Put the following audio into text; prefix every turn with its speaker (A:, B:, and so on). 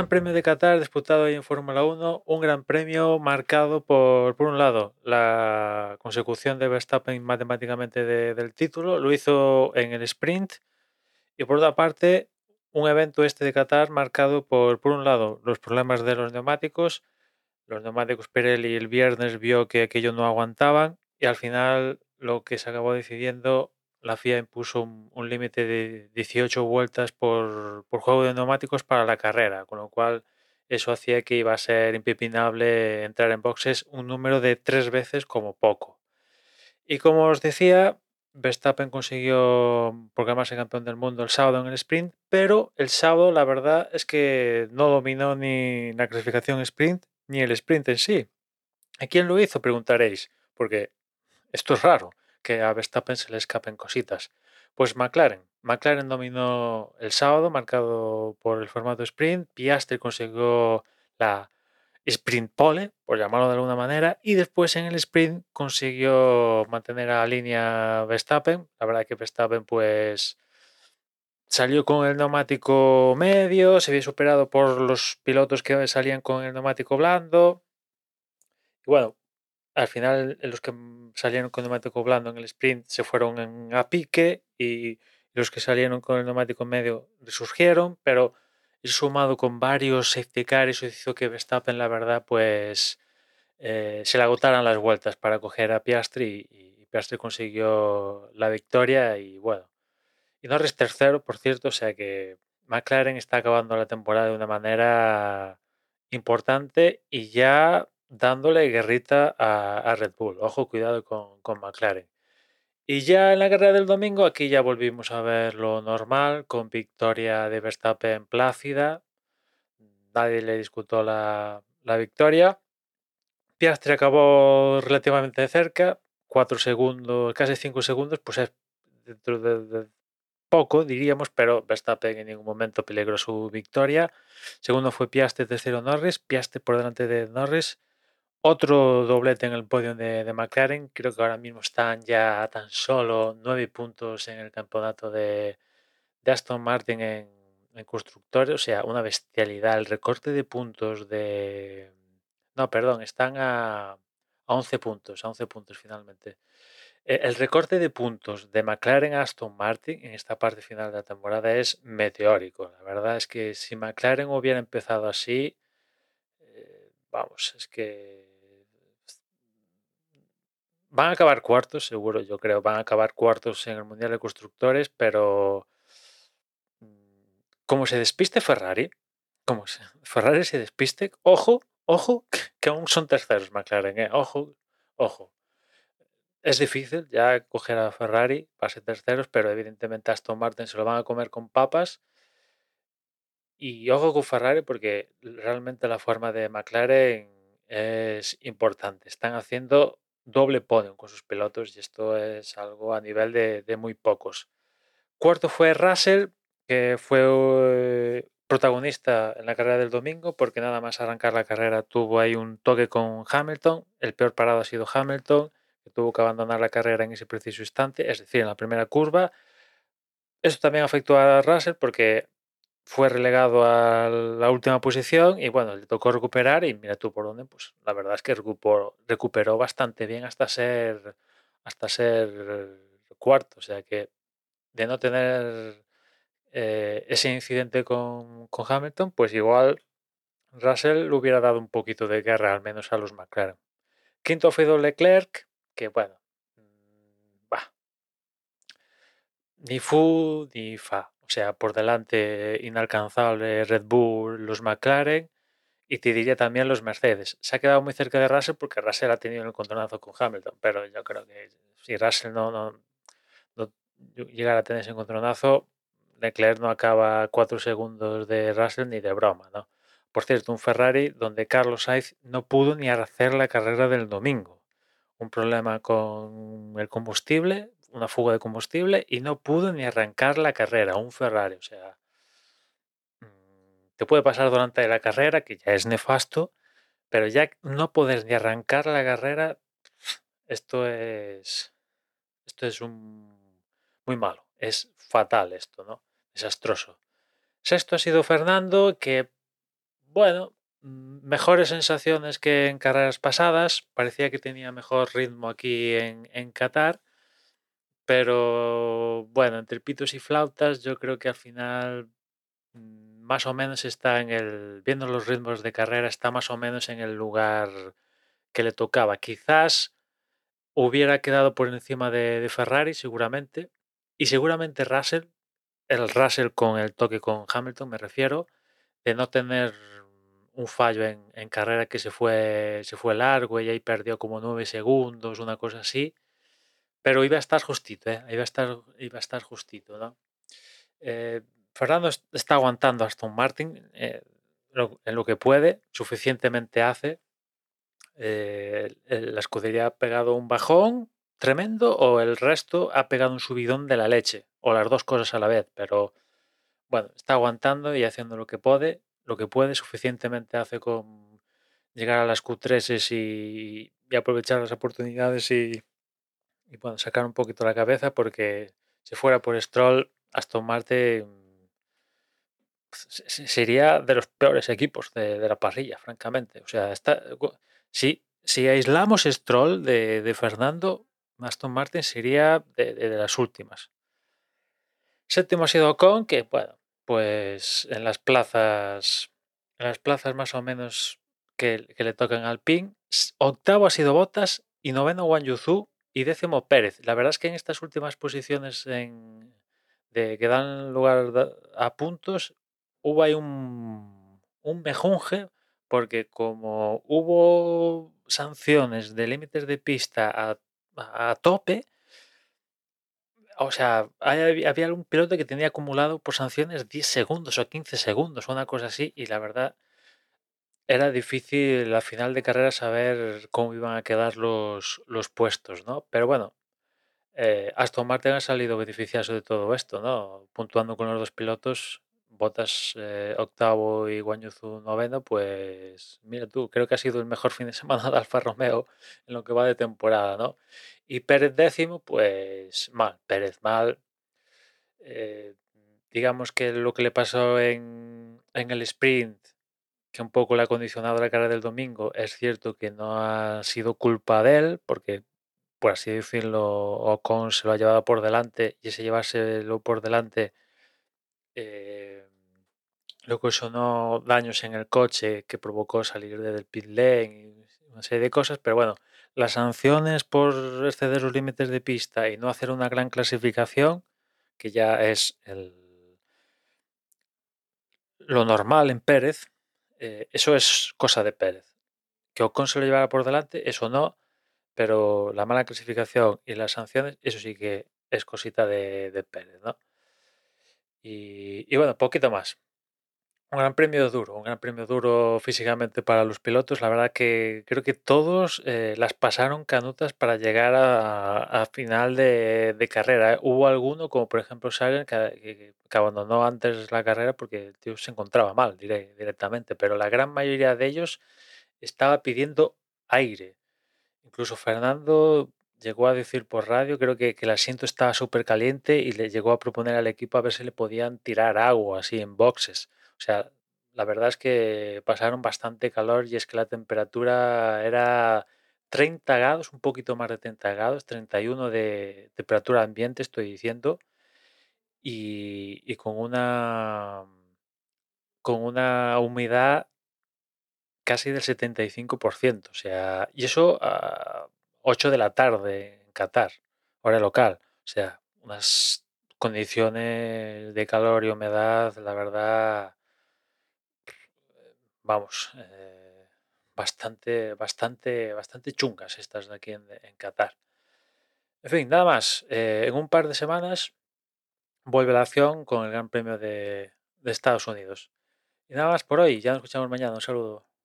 A: Gran Premio de Qatar disputado ahí en Fórmula 1, un gran premio marcado por, por un lado, la consecución de Verstappen matemáticamente de- del título, lo hizo en el sprint, y por otra parte, un evento este de Qatar marcado por, por un lado, los problemas de los neumáticos, los neumáticos Pirelli el viernes vio que aquello no aguantaban, y al final lo que se acabó decidiendo, la FIA impuso un, límite de 18 vueltas por, por juego de neumáticos para la carrera, con lo cual eso hacía que iba a ser impepinable entrar en boxes un número de tres veces como poco. Y como os decía, Verstappen consiguió proclamarse campeón del mundo el sábado en el sprint, pero el sábado la verdad es que no dominó ni la clasificación sprint ni el sprint en sí. ¿A quién lo hizo? Preguntaréis, porque esto es raro, que a Verstappen se le escapen cositas. Pues McLaren. McLaren dominó el sábado, marcado por el formato sprint. Piastri consiguió la sprint pole, por llamarlo de alguna manera, y después en el sprint consiguió mantener a línea Verstappen. La verdad que Verstappen pues salió con el neumático medio, se había superado por los pilotos que salían con el neumático blando. Y bueno, al final los que salieron con neumático blando en el sprint se fueron en, a pique y los que salieron con el neumático medio resurgieron, pero sumado con varios safety cars, eso hizo que Verstappen, la verdad, pues eh, se le agotaran las vueltas para coger a Piastri y, y Piastri consiguió la victoria y bueno. Y Norris tercero, por cierto, o sea que McLaren está acabando la temporada de una manera importante y ya dándole guerrita a, Red Bull. Ojo, cuidado con, McLaren. Y ya en la carrera del domingo, aquí ya volvimos a ver lo normal, con victoria de Verstappen plácida. Nadie le discutió la, victoria. Piastri acabó relativamente cerca, 4 segundos, casi 5 segundos, pues es dentro de, de, poco, diríamos, pero Verstappen en ningún momento peligró su victoria. Segundo fue Piastri, tercero Norris, Piastri por delante de Norris. Otro doblete en el podio de, de, McLaren. Creo que ahora mismo están ya tan solo nueve puntos en el campeonato de, de Aston Martin en, en, constructores. O sea, una bestialidad. El recorte de puntos de... No, perdón, están a, a 11 puntos. A 11 puntos finalmente. Eh, el recorte de puntos de McLaren a Aston Martin en esta parte final de la temporada es meteórico. La verdad es que si McLaren hubiera empezado así, eh, vamos, es que van a acabar cuartos, seguro, yo creo. Van a acabar cuartos en el Mundial de Constructores, pero mm, como se despiste Ferrari, como se, Ferrari se despiste, ojo, ojo, que aún son terceros McLaren, ¿eh? ojo, ojo. Es difícil ya coger a Ferrari para ser terceros, pero evidentemente Aston Martin se lo van a comer con papas. Y ojo con Ferrari porque realmente la forma de McLaren es importante. Están haciendo doble podium con sus pilotos y esto es algo a nivel de, de muy pocos. Cuarto fue Russell, que fue eh, protagonista en la carrera del domingo porque nada más arrancar la carrera tuvo ahí un toque con Hamilton. El peor parado ha sido Hamilton que tuvo que abandonar la carrera en ese preciso instante, es decir, en la primera curva. Eso también afectó a Russell porque fue relegado a la última posición y bueno, le tocó recuperar y mira tú por dónde, pues la verdad es que recuperó, recuperó bastante bien hasta ser hasta ser cuarto, o sea que de no tener eh, ese incidente con, con, Hamilton, pues igual Russell le hubiera dado un poquito de guerra al menos a los McLaren. Quinto fue Leclerc, que bueno, va. Ni fu ni fa. O sea, por delante inalcanzable Red Bull, los McLaren y te diría también los Mercedes. Se ha quedado muy cerca de Russell porque Russell ha tenido el encontronazo con Hamilton, pero yo creo que si Russell no, no, llegara a tener ese encontronazo, Leclerc no acaba cuatro segundos de Russell ni de broma, ¿no? Por cierto, un Ferrari donde Carlos Sainz no pudo ni hacer la carrera del domingo. Un problema con el combustible, una fuga de combustible y no pudo ni arrancar la carrera, un Ferrari. O sea, mm, te puede pasar durante la carrera, que ya es nefasto, pero ya no poder ni arrancar la carrera, esto es, esto es un, muy malo, es fatal esto, ¿no? Desastroso. Sexto ha sido Fernando, que bueno, mm, mejores sensaciones que en carreras pasadas. Parecía que tenía mejor ritmo aquí en, en Qatar. Pero bueno, entre pitos y flautas, yo creo que al final mm, más o menos está en el, viendo los ritmos de carrera, está más o menos en el lugar que le tocaba. Quizás hubiera quedado por encima de, de Ferrari, seguramente. Y seguramente Russell, el Russell con el toque con Hamilton, me refiero, de no tener un fallo en, en carrera que se fue, se fue largo y ahí perdió como nueve segundos, una cosa así. Pero iba a estar justito, ¿eh? iba, a estar, iba a estar justito. ¿no? Eh, Fernando es- está aguantando a Aston Martin eh, en lo que puede, suficientemente hace. Eh, la escudería ha pegado un bajón tremendo o el resto ha pegado un subidón de la leche, o las dos cosas a la vez, pero bueno, está aguantando y haciendo lo que puede, lo que puede, suficientemente hace con llegar a las Q3 y, y aprovechar las oportunidades y, y, bueno, sacar un poquito la cabeza porque si fuera por Stroll, Aston Martin se- se- sería de los peores equipos de, la parrilla, francamente. O sea, está, si, si aislamos Stroll de, de Fernando, Aston Martin sería de, de- las últimas. Séptimo ha sido Ocon, que bueno, pues en las plazas, en las plazas más o menos que, le tocan al PIN. Octavo ha sido Bottas y noveno Wang Yuzu y décimo Pérez. La verdad es que en estas últimas posiciones en- de, que dan lugar a puntos hubo ahí un, un mejunje porque como hubo sanciones de límites de pista a, a tope, o sea, había algún piloto que tenía acumulado por sanciones 10 segundos o 15 segundos, una cosa así, y la verdad era difícil a final de carrera saber cómo iban a quedar los, los puestos, ¿no? Pero bueno, eh, Aston Martin ha salido beneficioso de todo esto, ¿no? Puntuando con los dos pilotos, Bottas eh, octavo y Guan Yu Zhou noveno, pues mira tú, creo que ha sido el mejor fin de semana de Alfa Romeo en lo que va de temporada, ¿no? Y Pérez décimo, pues mal, Pérez mal. Eh, digamos que lo que le pasó en, en el sprint, que un poco le ha condicionado la carrera del domingo, es cierto que no ha sido culpa de él, porque por así decirlo, Ocon se lo ha llevado por delante y ese llevárselo por delante eh, le ocasionó daños en el coche que provocó salir del pit lane y una serie de cosas, pero bueno, las sanciones por exceder los límites de pista y no hacer una gran clasificación, que ya es el, lo normal en Pérez, eh, eso es cosa de Pérez. Que Ocon se lo llevara por delante, eso no, pero la mala clasificación y las sanciones, eso sí que es cosita de, Pérez, ¿no? Y, y bueno, poquito más. Un gran premio duro, un gran premio duro físicamente para los pilotos. La verdad que creo que todos eh, las pasaron canutas para llegar a, final de, de carrera. ¿eh? Hubo alguno, como por ejemplo Sagan, que abandonó antes la carrera porque el tío se encontraba mal diré- directamente, pero la gran mayoría de ellos estaba pidiendo aire. Incluso Fernando llegó a decir por radio, creo que, que el asiento estaba súper caliente y le llegó a proponer al equipo a ver si le podían tirar agua así en boxes. O sea, la verdad es que pasaron bastante calor y es que la temperatura era 30 grados, un poquito más de 30 grados, 31 de temperatura ambiente, estoy diciendo, y, y con una con una humedad casi del 75%. O sea, y eso a 8 de la tarde en Qatar, hora local. O sea, unas condiciones de calor y humedad, la verdad, vamos, eh, bastante, bastante, bastante chungas estas de aquí en, en Qatar. En fin, nada más. eh, en un par de semanas vuelve la acción con el Gran Premio de, de Estados Unidos. Y nada más por hoy. Ya nos escuchamos mañana. Un saludo.